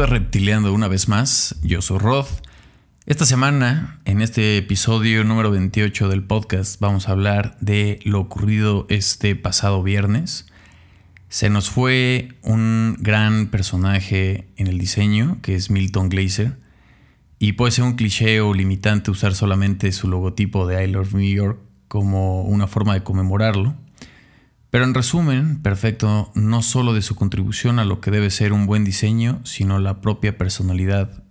Bienvenido Reptileando una vez más, yo soy Rod. Esta semana, en este episodio número 28 del podcast, vamos a hablar de lo ocurrido este pasado viernes. Se nos fue un gran personaje en el diseño, que es Milton Glaser, y puede ser un cliché o limitante usar solamente su logotipo de I Love New York como una forma de conmemorarlo. Pero en resumen, perfecto, no solo de su contribución a lo que debe ser un buen diseño, sino la propia personalidad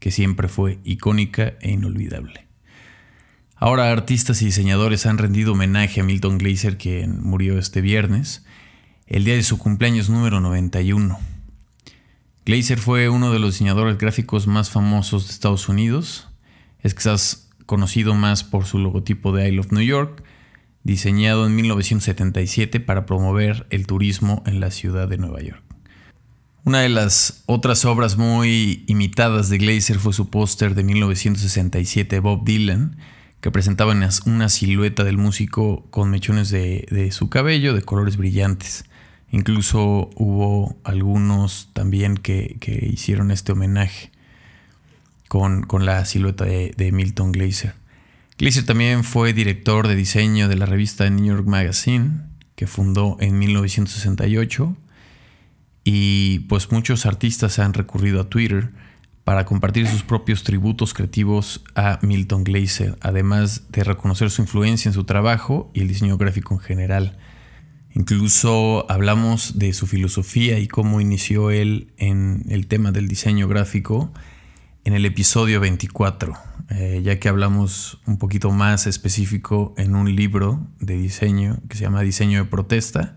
que siempre fue icónica e inolvidable. Ahora artistas y diseñadores han rendido homenaje a Milton Glaser, quien murió este viernes, el día de su cumpleaños número 91. Glaser fue uno de los diseñadores gráficos más famosos de Estados Unidos, es quizás conocido más por su logotipo de I Love New York, diseñado en 1977 para promover el turismo en la ciudad de Nueva York. Una de las otras obras muy imitadas de Glazer fue su póster de 1967 Bob Dylan, que presentaba una silueta del músico con mechones de, su cabello de colores brillantes. Incluso hubo algunos también que, hicieron este homenaje con, la silueta de, de Milton Glaser. Glaser también fue director de diseño de la revista New York Magazine, que fundó en 1968. Y pues muchos artistas han recurrido a Twitter para compartir sus propios tributos creativos a Milton Glaser, además de reconocer su influencia en su trabajo y el diseño gráfico en general. Incluso hablamos de su filosofía y cómo inició él en el tema del diseño gráfico en el episodio 24, eh, ya que hablamos un poquito más específico en un libro de diseño que se llama Diseño de Protesta.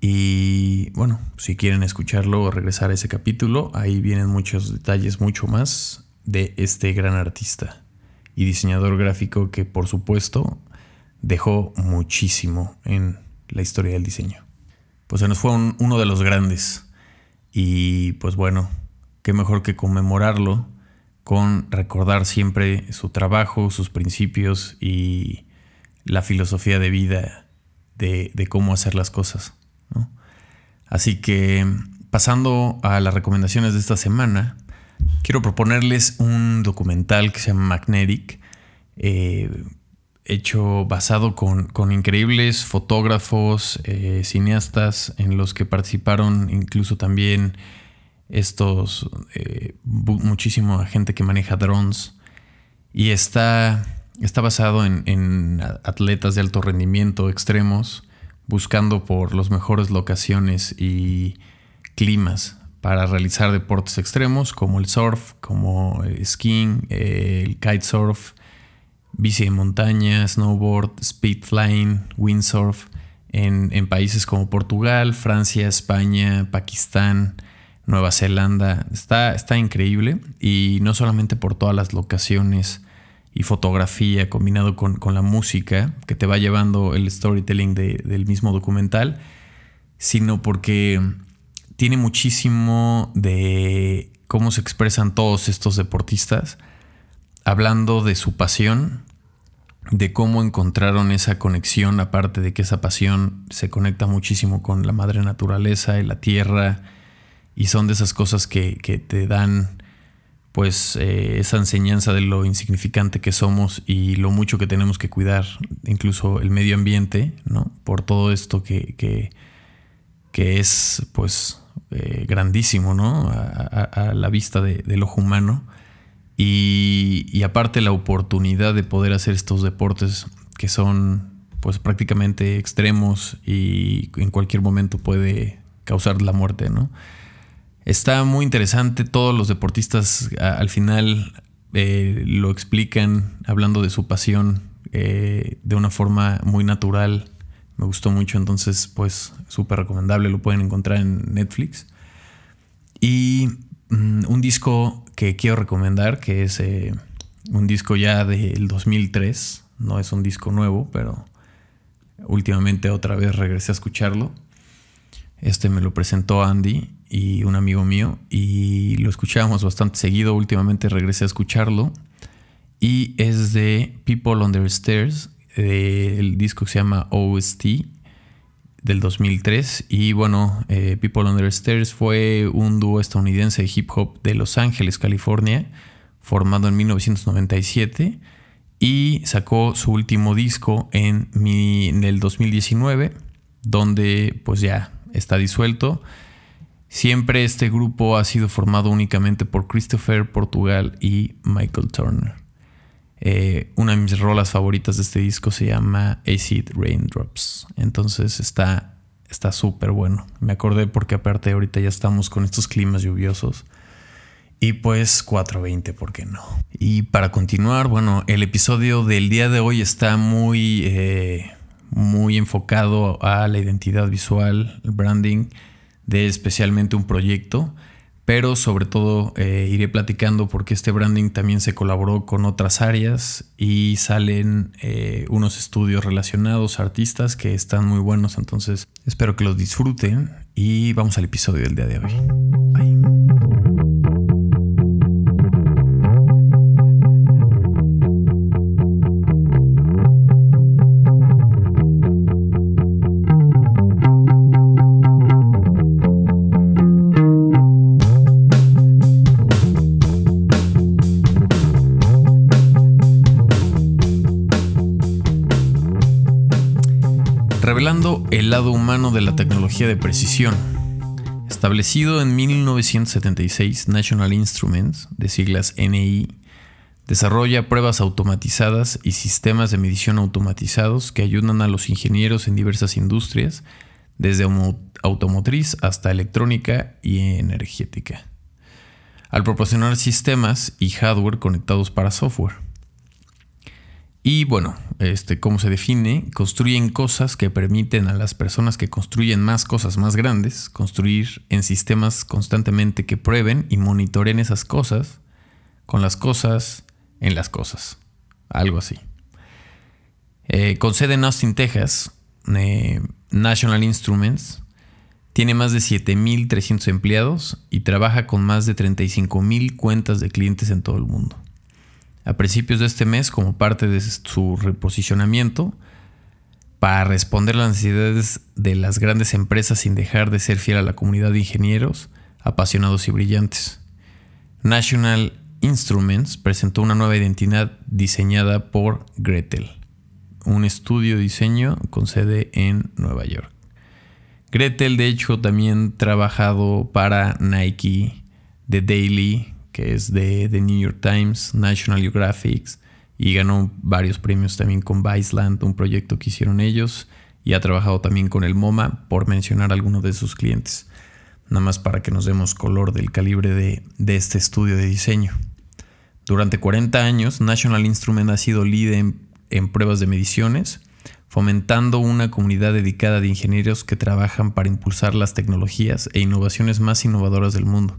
Y bueno, si quieren escucharlo o regresar a ese capítulo, ahí vienen muchos detalles, mucho más de este gran artista y diseñador gráfico que por supuesto dejó muchísimo en la historia del diseño. Pues se nos fue uno de los grandes. Y pues bueno, qué mejor que conmemorarlo con recordar siempre su trabajo, sus principios y la filosofía de vida de, cómo hacer las cosas. Así que pasando a las recomendaciones de esta semana, quiero proponerles un documental que se llama Magnetic, eh, hecho basado con, increíbles fotógrafos, eh, cineastas en los que participaron incluso también estos, eh, muchísima gente que maneja drones. Y está, está basado en, atletas de alto rendimiento extremos buscando por las mejores locaciones y climas para realizar deportes extremos como el surf, como el skiing, el kitesurf, bici de montaña, snowboard, speed flying, windsurf en países como Portugal, Francia, España, Pakistán, Nueva Zelanda. Está, está increíble y no solamente por todas las locaciones y fotografía combinado con, la música que te va llevando el storytelling del mismo documental, sino porque tiene muchísimo de cómo se expresan todos estos deportistas, hablando de su pasión, de cómo encontraron esa conexión, aparte de que esa pasión se conecta muchísimo con la madre naturaleza y la tierra, y son de esas cosas que, te dan pues eh, esa enseñanza de lo insignificante que somos y lo mucho que tenemos que cuidar, incluso el medio ambiente, ¿no? Por todo esto que, que, es pues eh, grandísimo, ¿no? A, la vista del ojo humano. Y, y, aparte la oportunidad de poder hacer estos deportes que son pues prácticamente extremos y en cualquier momento puede causar la muerte, ¿no? Está muy interesante, todos los deportistas al final eh, lo explican hablando de su pasión eh, de una forma muy natural. Me gustó mucho, entonces pues súper recomendable, lo pueden encontrar en Netflix. Y mm, un disco que quiero recomendar, que es eh, un disco ya del 2003, no es un disco nuevo, pero últimamente otra vez regresé a escucharlo. Este me lo presentó Andy y un amigo mío y lo escuchábamos bastante seguido. Últimamente regresé a escucharlo y es de People Under Stairs, el disco que se llama OST del 2003. Y bueno, eh, People Under Stairs fue un dúo estadounidense de hip hop de Los Ángeles, California, formado en 1997 y sacó su último disco en, en el 2019, donde pues ya está disuelto. Siempre este grupo ha sido formado únicamente por Christopher Portugal y Michael Turner. Eh, una de mis rolas favoritas de este disco se llama Acid Raindrops. Entonces está súper bueno. Me acordé porque aparte ahorita ya estamos con estos climas lluviosos. Y pues 420, ¿por qué no? Y para continuar, bueno, el episodio del día de hoy está muy, eh, muy enfocado a la identidad visual, el branding de especialmente un proyecto, pero sobre todo eh, iré platicando porque este branding también se colaboró con otras áreas y salen eh, unos estudios relacionados, artistas que están muy buenos, entonces espero que los disfruten y vamos al episodio del día de hoy. El lado humano de la tecnología de precisión. Establecido en 1976, National Instruments, de siglas NI, desarrolla pruebas automatizadas y sistemas de medición automatizados que ayudan a los ingenieros en diversas industrias, desde automotriz hasta electrónica y energética, al proporcionar sistemas y hardware conectados para software. Y bueno, este, ¿cómo se define? Construyen cosas que permiten a las personas que construyen más cosas más grandes construir en sistemas constantemente que prueben y monitoren esas cosas con las cosas en las cosas. Algo así. Eh, con sede en Austin, Texas, eh, National Instruments tiene más de 7.300 empleados y trabaja con más de 35.000 cuentas de clientes en todo el mundo a principios de este mes como parte de su reposicionamiento para responder las necesidades de las grandes empresas sin dejar de ser fiel a la comunidad de ingenieros apasionados y brillantes. National Instruments presentó una nueva identidad diseñada por Gretel, un estudio de diseño con sede en Nueva York. Gretel, de hecho, también trabajado para Nike, The Daily, que es de The New York Times, National Geographic, y ganó varios premios también con Viceland, un proyecto que hicieron ellos, y ha trabajado también con el MoMA, por mencionar algunos de sus clientes. Nada más para que nos demos color del calibre de, este estudio de diseño. Durante 40 años, National Instrument ha sido líder en pruebas de mediciones, fomentando una comunidad dedicada de ingenieros que trabajan para impulsar las tecnologías e innovaciones más innovadoras del mundo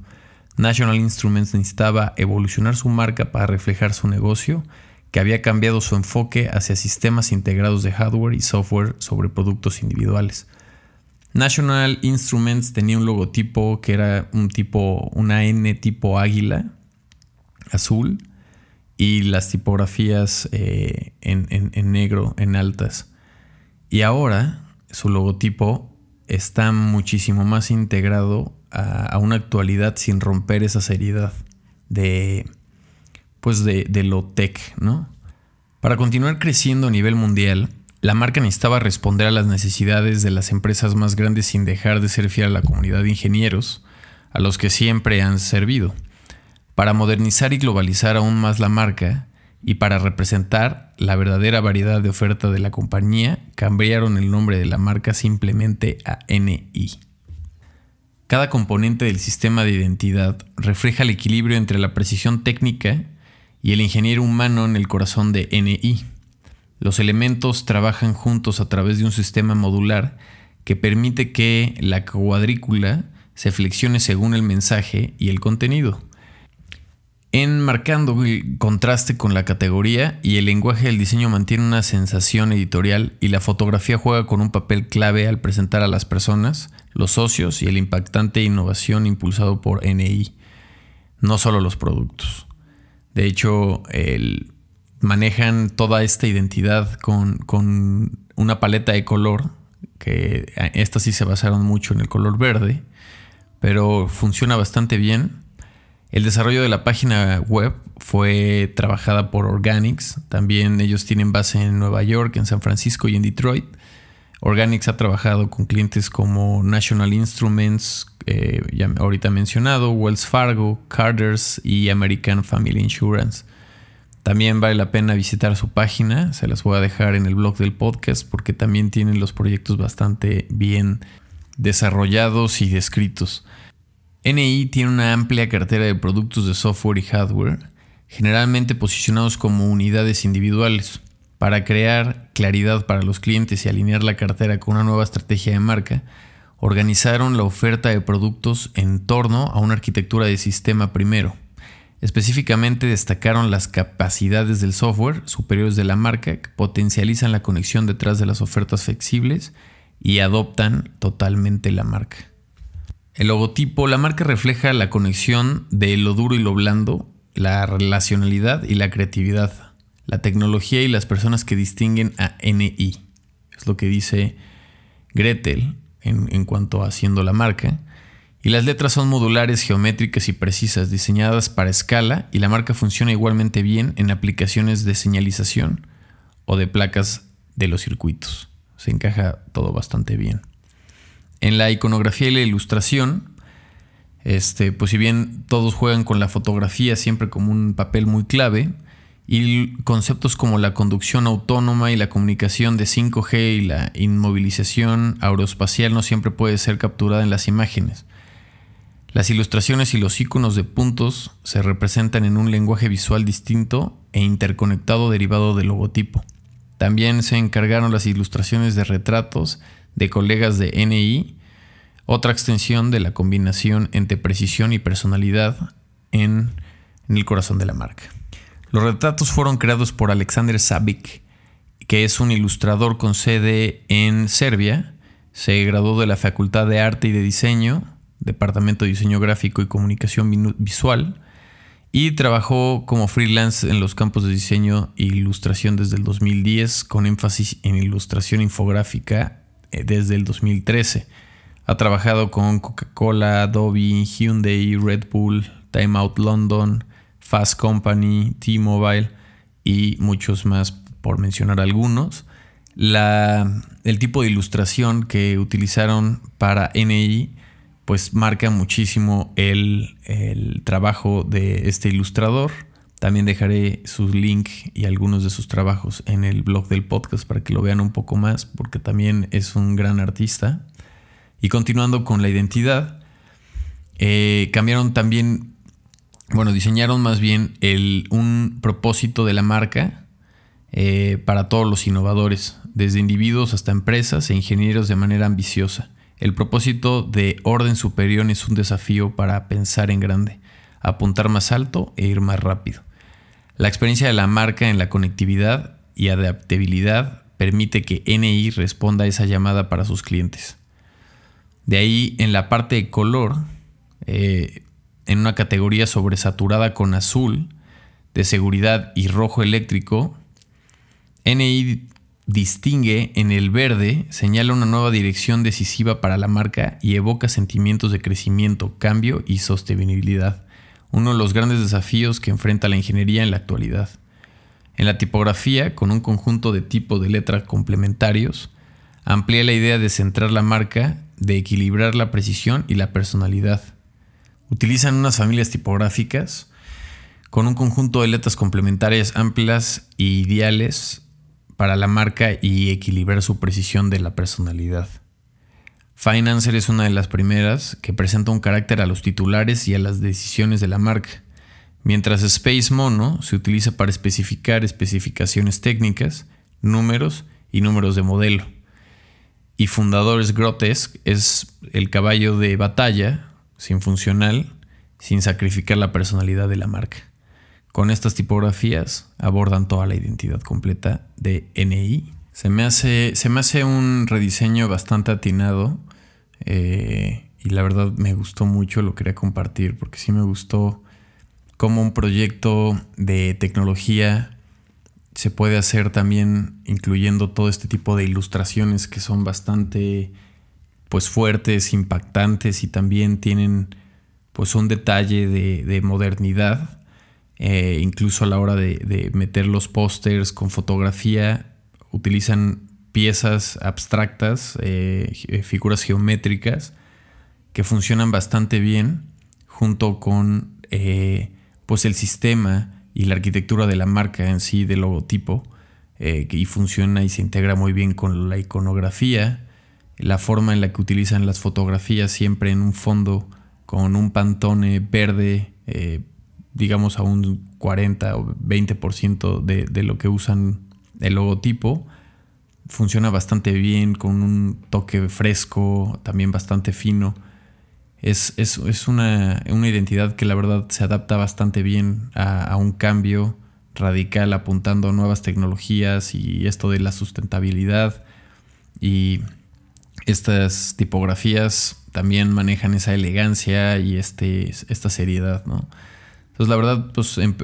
National Instruments necesitaba evolucionar su marca para reflejar su negocio, que había cambiado su enfoque hacia sistemas integrados de hardware y software sobre productos individuales. National Instruments tenía un logotipo que era un tipo, una N tipo águila azul y las tipografías eh, en negro en altas. Y ahora su logotipo está muchísimo más integrado a, una actualidad sin romper esa seriedad de, pues de, de lo tech, ¿no? Para continuar creciendo a nivel mundial, la marca necesitaba responder a las necesidades de las empresas más grandes sin dejar de ser fiel a la comunidad de ingenieros, a los que siempre han servido. Para modernizar y globalizar aún más la marca y para representar la verdadera variedad de oferta de la compañía, cambiaron el nombre de la marca simplemente a NI. Cada componente del sistema de identidad refleja el equilibrio entre la precisión técnica y el ingeniero humano en el corazón de NI. Los elementos trabajan juntos a través de un sistema modular que permite que la cuadrícula se flexione según el mensaje y el contenido. Enmarcando el contraste con la categoría y el lenguaje del diseño mantiene una sensación editorial y la fotografía juega con un papel clave al presentar a las personas, los socios y el impactante innovación impulsado por NI, no solo los productos. De hecho, manejan toda esta identidad con, una paleta de color que estas sí se basaron mucho en el color verde, pero funciona bastante bien. El desarrollo de la página web fue trabajada por Organics. También ellos tienen base en Nueva York, en San Francisco y en Detroit. Organics ha trabajado con clientes como National Instruments, eh, ya ahorita mencionado, Wells Fargo, Carter's y American Family Insurance. También vale la pena visitar su página, se las voy a dejar en el blog del podcast porque también tienen los proyectos bastante bien desarrollados y descritos. NI tiene una amplia cartera de productos de software y hardware, generalmente posicionados como unidades individuales. Para crear claridad para los clientes y alinear la cartera con una nueva estrategia de marca, organizaron la oferta de productos en torno a una arquitectura de sistema primero. Específicamente destacaron las capacidades del software superiores de la marca que potencializan la conexión detrás de las ofertas flexibles y adoptan totalmente la marca. El logotipo, la marca refleja la conexión de lo duro y lo blando, la relacionalidad y la creatividad la tecnología y las personas que distinguen a NI. Es lo que dice Gretel en, cuanto a haciendo la marca. Y las letras son modulares, geométricas y precisas, diseñadas para escala y la marca funciona igualmente bien en aplicaciones de señalización o de placas de los circuitos. Se encaja todo bastante bien. En la iconografía y la ilustración, este, pues si bien todos juegan con la fotografía siempre como un papel muy clave, y conceptos como la conducción autónoma y la comunicación de 5G y la inmovilización aeroespacial no siempre puede ser capturada en las imágenes. Las ilustraciones y los iconos de puntos se representan en un lenguaje visual distinto e interconectado derivado del logotipo. También se encargaron las ilustraciones de retratos de colegas de NI, otra extensión de la combinación entre precisión y personalidad en, en el corazón de la marca. Los retratos fueron creados por Alexander Savic, que es un ilustrador con sede en Serbia. Se graduó de la Facultad de Arte y de Diseño, Departamento de Diseño Gráfico y Comunicación Visual, y trabajó como freelance en los campos de diseño e ilustración desde el 2010, con énfasis en ilustración infográfica eh, desde el 2013. Ha trabajado con Coca-Cola, Adobe, Hyundai, Red Bull, Time Out London, Fast Company, T-Mobile y muchos más, por mencionar algunos. el tipo de ilustración que utilizaron para NI pues marca muchísimo el, el trabajo de este ilustrador. También dejaré sus link y algunos de sus trabajos en el blog del podcast para que lo vean un poco más, porque también es un gran artista. Y continuando con la identidad, eh, cambiaron también bueno, diseñaron más bien un propósito de la marca eh, para todos los innovadores, desde individuos hasta empresas e ingenieros de manera ambiciosa. El propósito de orden superior es un desafío para pensar en grande, apuntar más alto e ir más rápido. La experiencia de la marca en la conectividad y adaptabilidad permite que NI responda a esa llamada para sus clientes. De ahí en la parte de color, eh, en una categoría sobresaturada con azul de seguridad y rojo eléctrico, NI distingue en el verde, señala una nueva dirección decisiva para la marca y evoca sentimientos de crecimiento, cambio y sostenibilidad, uno de los grandes desafíos que enfrenta la ingeniería en la actualidad. En la tipografía, con un conjunto de tipos de letras complementarios, amplía la idea de centrar la marca, de equilibrar la precisión y la personalidad Utilizan unas familias tipográficas con un conjunto de letras complementarias amplias e ideales para la marca y equilibrar su precisión de la personalidad. Financer es una de las primeras que presenta un carácter a los titulares y a las decisiones de la marca, mientras Space Mono se utiliza para especificar especificaciones técnicas, números y números de modelo. Y Fundadores Grotesque es el caballo de batalla sin funcional, sin sacrificar la personalidad de la marca. Con estas tipografías abordan toda la identidad completa de NI. Se me hace, se me hace un rediseño bastante atinado eh, y la verdad me gustó mucho, lo quería compartir porque sí me gustó como un proyecto de tecnología se puede hacer también incluyendo todo este tipo de ilustraciones que son bastante pues fuertes, impactantes y también tienen pues un detalle de, modernidad. Eh, incluso a la hora de, meter los pósters con fotografía, utilizan piezas abstractas, eh, figuras geométricas, que funcionan bastante bien junto con eh, pues el sistema y la arquitectura de la marca en sí, del logotipo, y funciona y se integra muy bien con la iconografía la forma en la que utilizan las fotografías siempre en un fondo con un pantone verde, eh, digamos a un 40 o 20% de, de lo que usan el logotipo. Funciona bastante bien, con un toque fresco, también bastante fino. Es, una, identidad que la verdad se adapta bastante bien a, a un cambio radical apuntando a nuevas tecnologías y esto de la sustentabilidad. Y estas tipografías también manejan esa elegancia y este, esta seriedad, ¿no? Entonces, la verdad, pues en,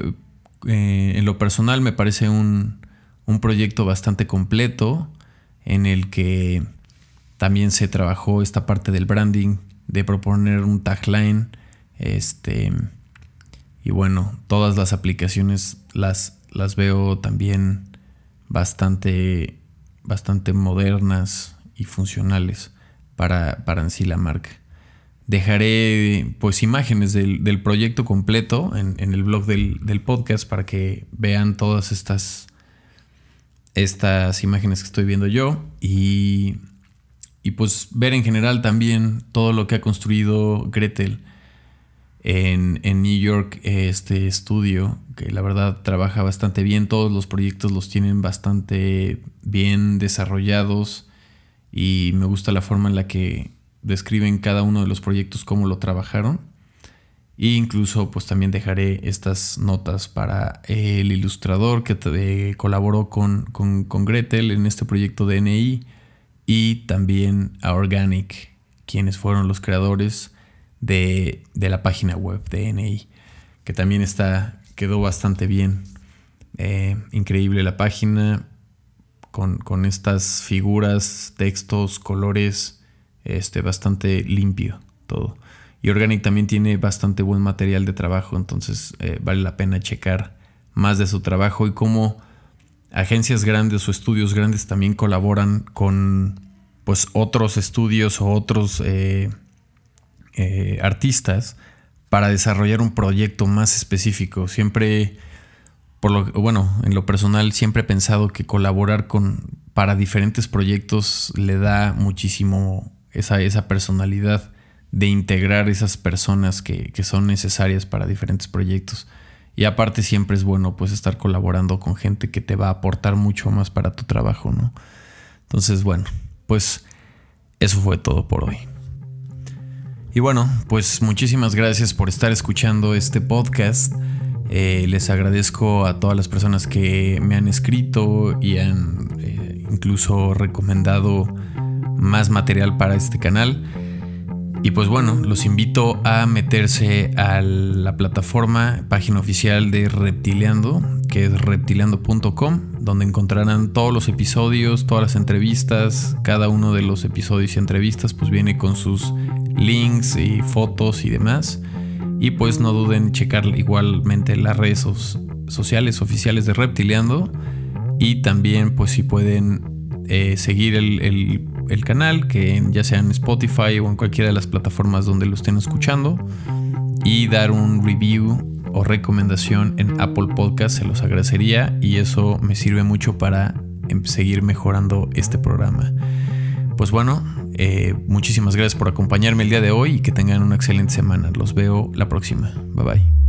eh, lo personal me parece un, proyecto bastante completo en el que también se trabajó esta parte del branding, de proponer un tagline, este, y bueno, todas las aplicaciones las, las veo también bastante, bastante modernas, y funcionales para, para en sí la marca. Dejaré pues imágenes del, proyecto completo en, el blog del, podcast para que vean todas estas, estas imágenes que estoy viendo yo y, y pues ver en general también todo lo que ha construido Gretel en, en, New York, este estudio, que la verdad trabaja bastante bien, todos los proyectos los tienen bastante bien desarrollados y me gusta la forma en la que describen cada uno de los proyectos, cómo lo trabajaron. E incluso pues también dejaré estas notas para el ilustrador que eh, colaboró con, con, Gretel en este proyecto de NI y también a Organic, quienes fueron los creadores de, la página web de NI, que también está, quedó bastante bien. Eh, increíble la página, con, estas figuras, textos, colores, este, bastante limpio todo. Y Organic también tiene bastante buen material de trabajo, entonces eh, vale la pena checar más de su trabajo y cómo agencias grandes o estudios grandes también colaboran con pues otros estudios o otros eh, eh, artistas para desarrollar un proyecto más específico. Siempre por lo bueno, en lo personal siempre he pensado que colaborar con para diferentes proyectos le da muchísimo esa, esa personalidad de integrar esas personas que, son necesarias para diferentes proyectos. Y aparte siempre es bueno pues estar colaborando con gente que te va a aportar mucho más para tu trabajo, ¿no? Entonces, bueno, pues eso fue todo por hoy. Y bueno, pues muchísimas gracias por estar escuchando este podcast. Eh, les agradezco a todas las personas que me han escrito y han eh, incluso recomendado más material para este canal. Y pues bueno, los invito a meterse a la plataforma, página oficial de Reptileando, que es reptileando.com, donde encontrarán todos los episodios, todas las entrevistas, cada uno de los episodios y entrevistas pues viene con sus links y fotos y demás. Y pues no duden en checar igualmente las redes sociales oficiales de Reptileando. Y también pues si pueden eh, seguir el, canal, que ya sea en Spotify o en cualquiera de las plataformas donde lo estén escuchando. Y dar un review o recomendación en Apple Podcast, se los agradecería y eso me sirve mucho para em, seguir mejorando este programa. Pues bueno, eh, muchísimas gracias por acompañarme el día de hoy y que tengan una excelente semana. Los veo la próxima. Bye bye.